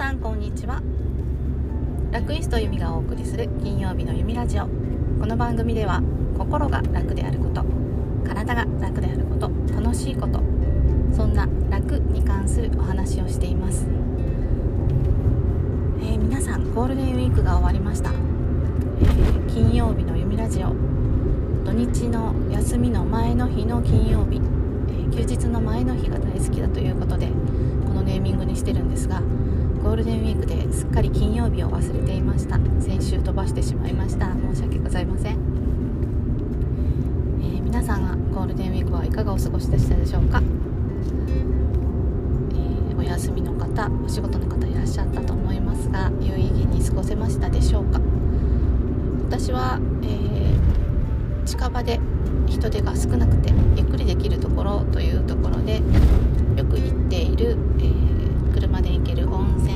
さんこんにちは。ラクイスト由美がお送りする金曜日の由美ラジオ。この番組では心が楽であること体が楽であること楽しいことそんな楽に関するお話をしています、えー、皆さんゴールデンウィークが終わりました、えー、金曜日の由美ラジオ。土日の休みの前の日の金曜日、えー、休日の前の日が大好きだということでこのネーミングにしてるんですがゴールデンウィークですっかり金曜日を忘れていました。先週飛ばしてしまいました。申し訳ございません、えー、皆さんはゴールデンウィークはいかがお過ごしでしたでしょうか、えー、お休みの方お仕事の方いらっしゃったと思いますが有意義に過ごせましたでしょうか？私は、えー、近場で人手が少なくてゆっくりできるところというところでよく行っている、えー、車で行ける温泉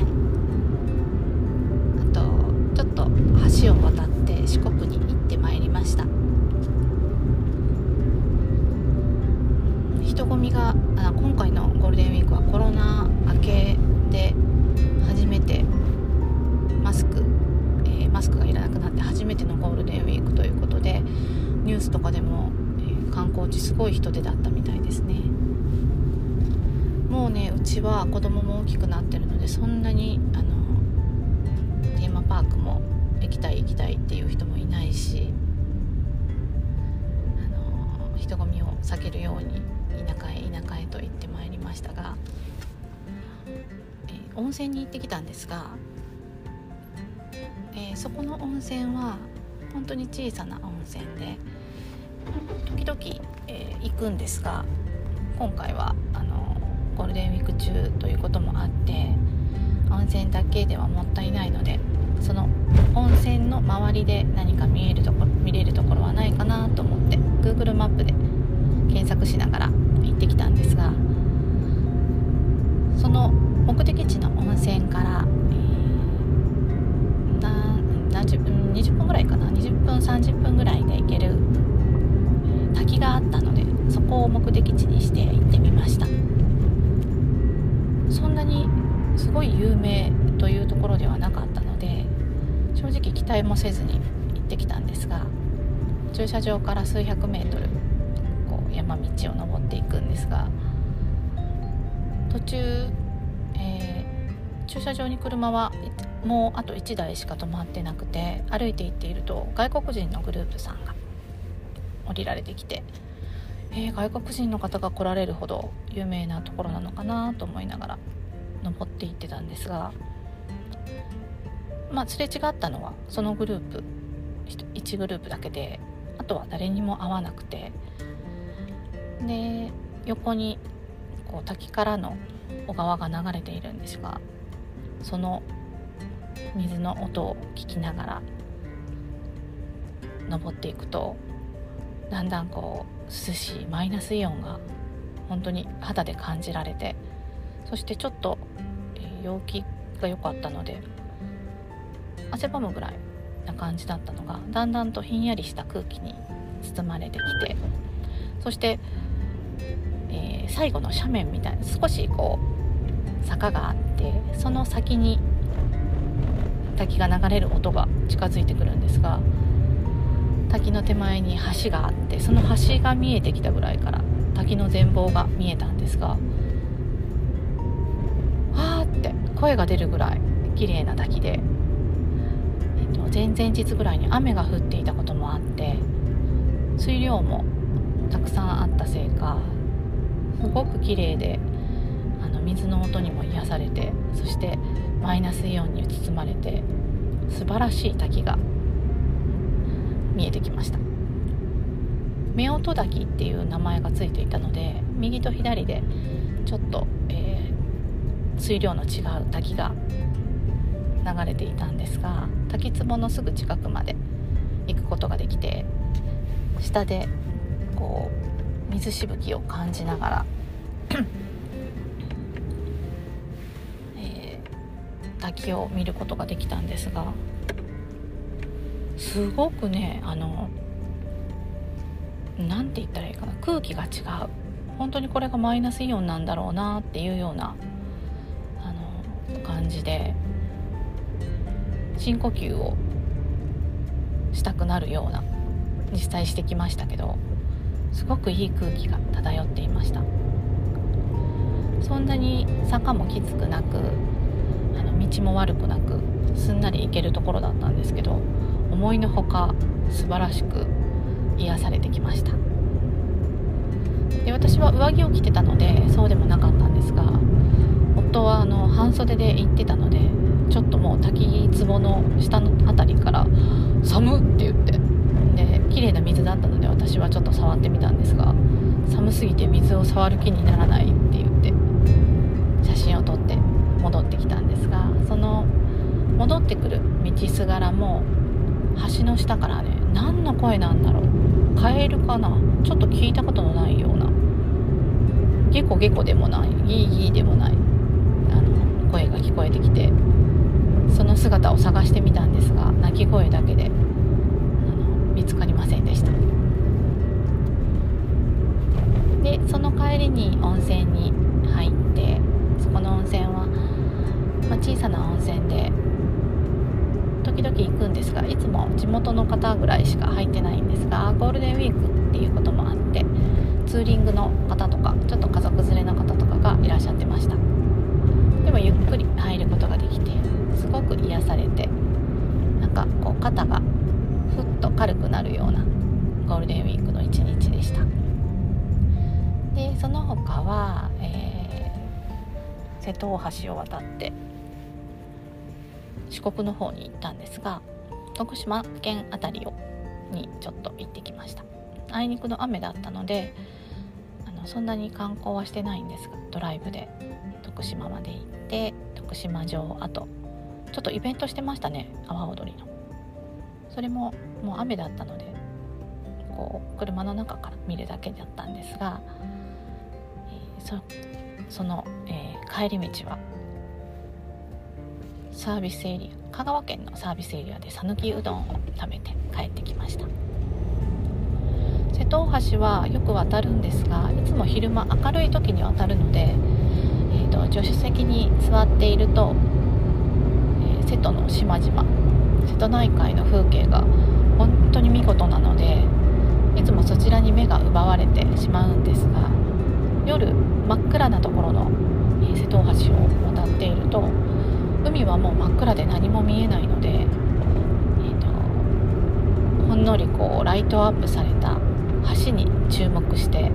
四国に行ってまいりました。人混みがあ今回のゴールデンウィークはコロナ明けで初めてマスク、えー、マスクがいらなくなって初めてのゴールデンウィークということでニュースとかでも、えー、観光地すごい人手だったみたいですね。もうねうちは子供も大きくなってるのでそんなにあのテーマパークも行きたい行きたいっていう人もいないしあの人混みを避けるように田舎へ田舎へと行ってまいりましたが、え、温泉に行ってきたんですが、えー、そこの温泉は本当に小さな温泉で時々、えー、行くんですが今回はあのゴールデンウィーク中ということもあって温泉だけではもったいないのでその温泉の周りで何か見えるところ見れるところはないかなと思って Google マップで検索しながら行ってきたんですがその目的地の温泉から、えー、何分20分ぐらいかな？20分30分ぐらいで行ける滝があったのでそこを目的地にして行ってみました。そんなにすごい有名というところではなかったので正直期待もせずに行ってきたんですが駐車場から数百メートルこう山道を登っていくんですが途中、えー、駐車場に車はもうあと1台しか止まってなくて歩いて行っていると外国人のグループさんが降りられてきてえー、外国人の方が来られるほど有名なところなのかなと思いながら登っていってたんですがまあすれ違ったのはそのグループ1グループだけであとは誰にも会わなくてで横にこう滝からの小川が流れているんですがその水の音を聞きながら登っていくとだんだんこう涼しいマイナスイオンが本当に肌で感じられてそしてちょっと、陽気が良かったので汗ばむぐらいな感じだったのがだんだんとひんやりした空気に包まれてきてそして、えー、最後の斜面みたいな少しこう坂があってその先に滝が流れる音が近づいてくるんですが滝の手前に橋があってその橋が見えてきたぐらいから滝の全貌が見えたんですがって声が出るぐらい綺麗な滝で、えっと、前々日ぐらいに雨が降っていたこともあって水量もたくさんあったせいかすごく綺麗であの水の音にも癒されてそしてマイナスイオンに包まれて素晴らしい滝が見えてきました。夫婦滝っていう名前がついていたので右と左でちょっと、えー、水量の違う滝が流れていたんですが滝壺のすぐ近くまで行くことができて下でこう水しぶきを感じながら えー、滝を見ることができたんですがすごくねあの何て言ったらいいかな空気が違う。本当にこれがマイナスイオンなんだろうなっていうような感じで深呼吸をしたくなるような実際してきましたけどすごくいい空気が漂っていました。そんなに坂もきつくなくあの道も悪くなくすんなり行けるところだったんですけど思いのほか素晴らしく癒されてきました。で私は上着を着てたのでそうでもなかったんですが夫はあの半袖で行ってたのでちょっともう滝壺の下の辺りから「寒っ!」って言って。で綺麗な水だったので私はちょっと触ってみたんですが寒すぎて水を触る気にならないって言って写真を撮って戻ってきたんですがその戻ってくる道すがらも橋の下からね何の声なんだろう。カエルかな。ちょっと聞いたことのないような。ゲコゲコでもない。ギーギーでもない。が聞こえてきてその姿を探してみたんですが鳴き声だけで見つかりませんでした。でその帰りに温泉に入ってそこの温泉は、まあ、小さな温泉で時々行くんですがいつも地元の方ぐらいしか入ってないんですがゴールデンウィークっていうこともあってツーリングの方とかちょっと家族連れの方とかがいらっしゃってましたでもゆっくり入ることができてすごく癒されてなんかこう肩がふっと軽くなるようなゴールデンウィークの一日でした。でその他は、えー、瀬戸大橋を渡って四国の方に行ったんですが徳島県辺りをにちょっと行ってきました。あいにくの雨だったのであのそんなに観光はしてないんですがドライブで徳島まで行って徳島城あとちょっとイベントしてましたね阿波踊りの。それももう雨だったのでこう車の中から見るだけだったんですが、えー、そその、えー、帰り道はサービスエリア香川県のサービスエリアで讃岐うどんを食べて帰ってきました。瀬戸大橋はよく渡るんですがいつも昼間明るい時に渡るので、えーと、助手席に座っていると、えー、瀬戸の島々瀬戸内海の風景が本当に見事なのでいつもそちらに目が奪われてしまうんですが夜真っ暗なところの、え、瀬戸大橋を渡っていると海はもう真っ暗で何も見えないので、えーと、ほんのりこうライトアップされた橋に注目して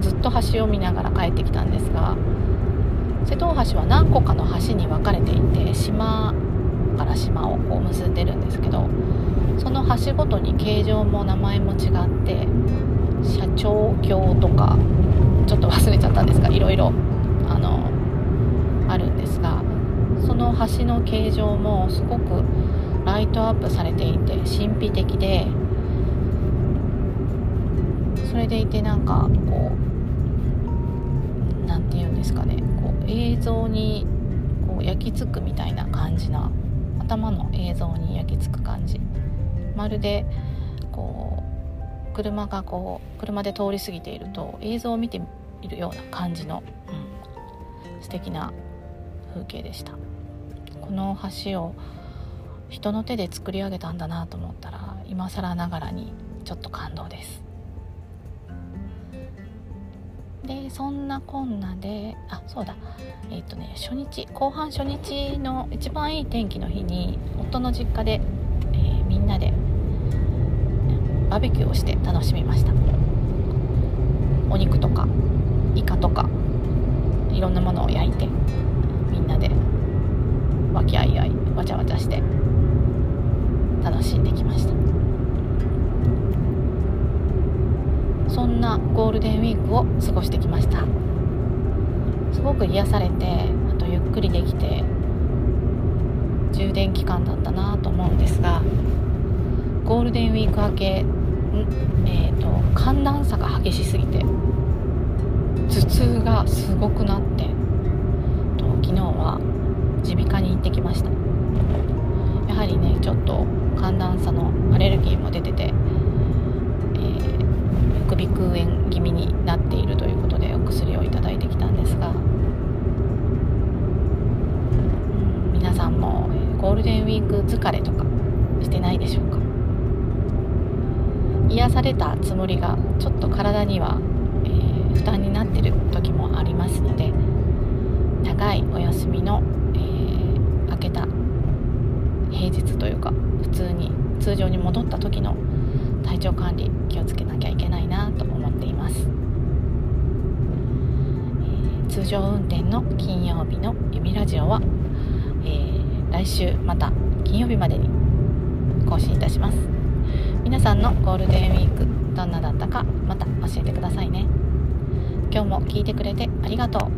ずっと橋を見ながら帰ってきたんですが瀬戸大橋は何個かの橋に分かれていて島から島をこう結んでるんですけどその橋ごとに形状も名前も違って社長橋とかちょっと忘れちゃったんですがいろいろあのあるんですがその橋の形状もすごくライトアップされていて神秘的でそれでいてなんかこう何て言うんですかねこう映像にこう焼き付くみたいな感じな頭の映像に焼き付く感じ。まるでこう車がこう車で通り過ぎていると映像を見ているような感じの、うん、素敵な風景でした。この橋を人の手で作り上げたんだなと思ったら今更ながらにちょっと感動ですでそんなこんなであそうだえっ、ー、とね初日後半初日の一番いい天気の日に夫の実家で、えー、みんなでバーベキューをして楽しみました。お肉とかイカとかいろんなものを焼いてみんなで和気あいあいわちゃわちゃして楽しんできました。そんなゴールデンウィークを過ごしてきました。すごく癒されてあとゆっくりできて充電期間だったなと思うんですがゴールデンウィーク明け、えーと、寒暖差が激しすぎて頭痛がすごくなってと昨日は耳鼻科に行ってきました。やはりねちょっと寒暖差のアレルギーも出てて、えー、副鼻腔炎気味になっているということでお薬をいただいてきたんですが、うん、疲れとかしてないでしょうか癒されつもりがちょっと体には、えー、負担になってる時もありますので長いお休みの、えー、明けた平日というか普通に通常に戻った時の体調管理気をつけなきゃいけないなと思っています、えー、通常運転の金曜日の「弓ラジオは」えー、来週また金曜日までに更新いたします。皆さんのゴールデンウィークどんなだったかまた教えてくださいね。今日も聞いてくれてありがとう。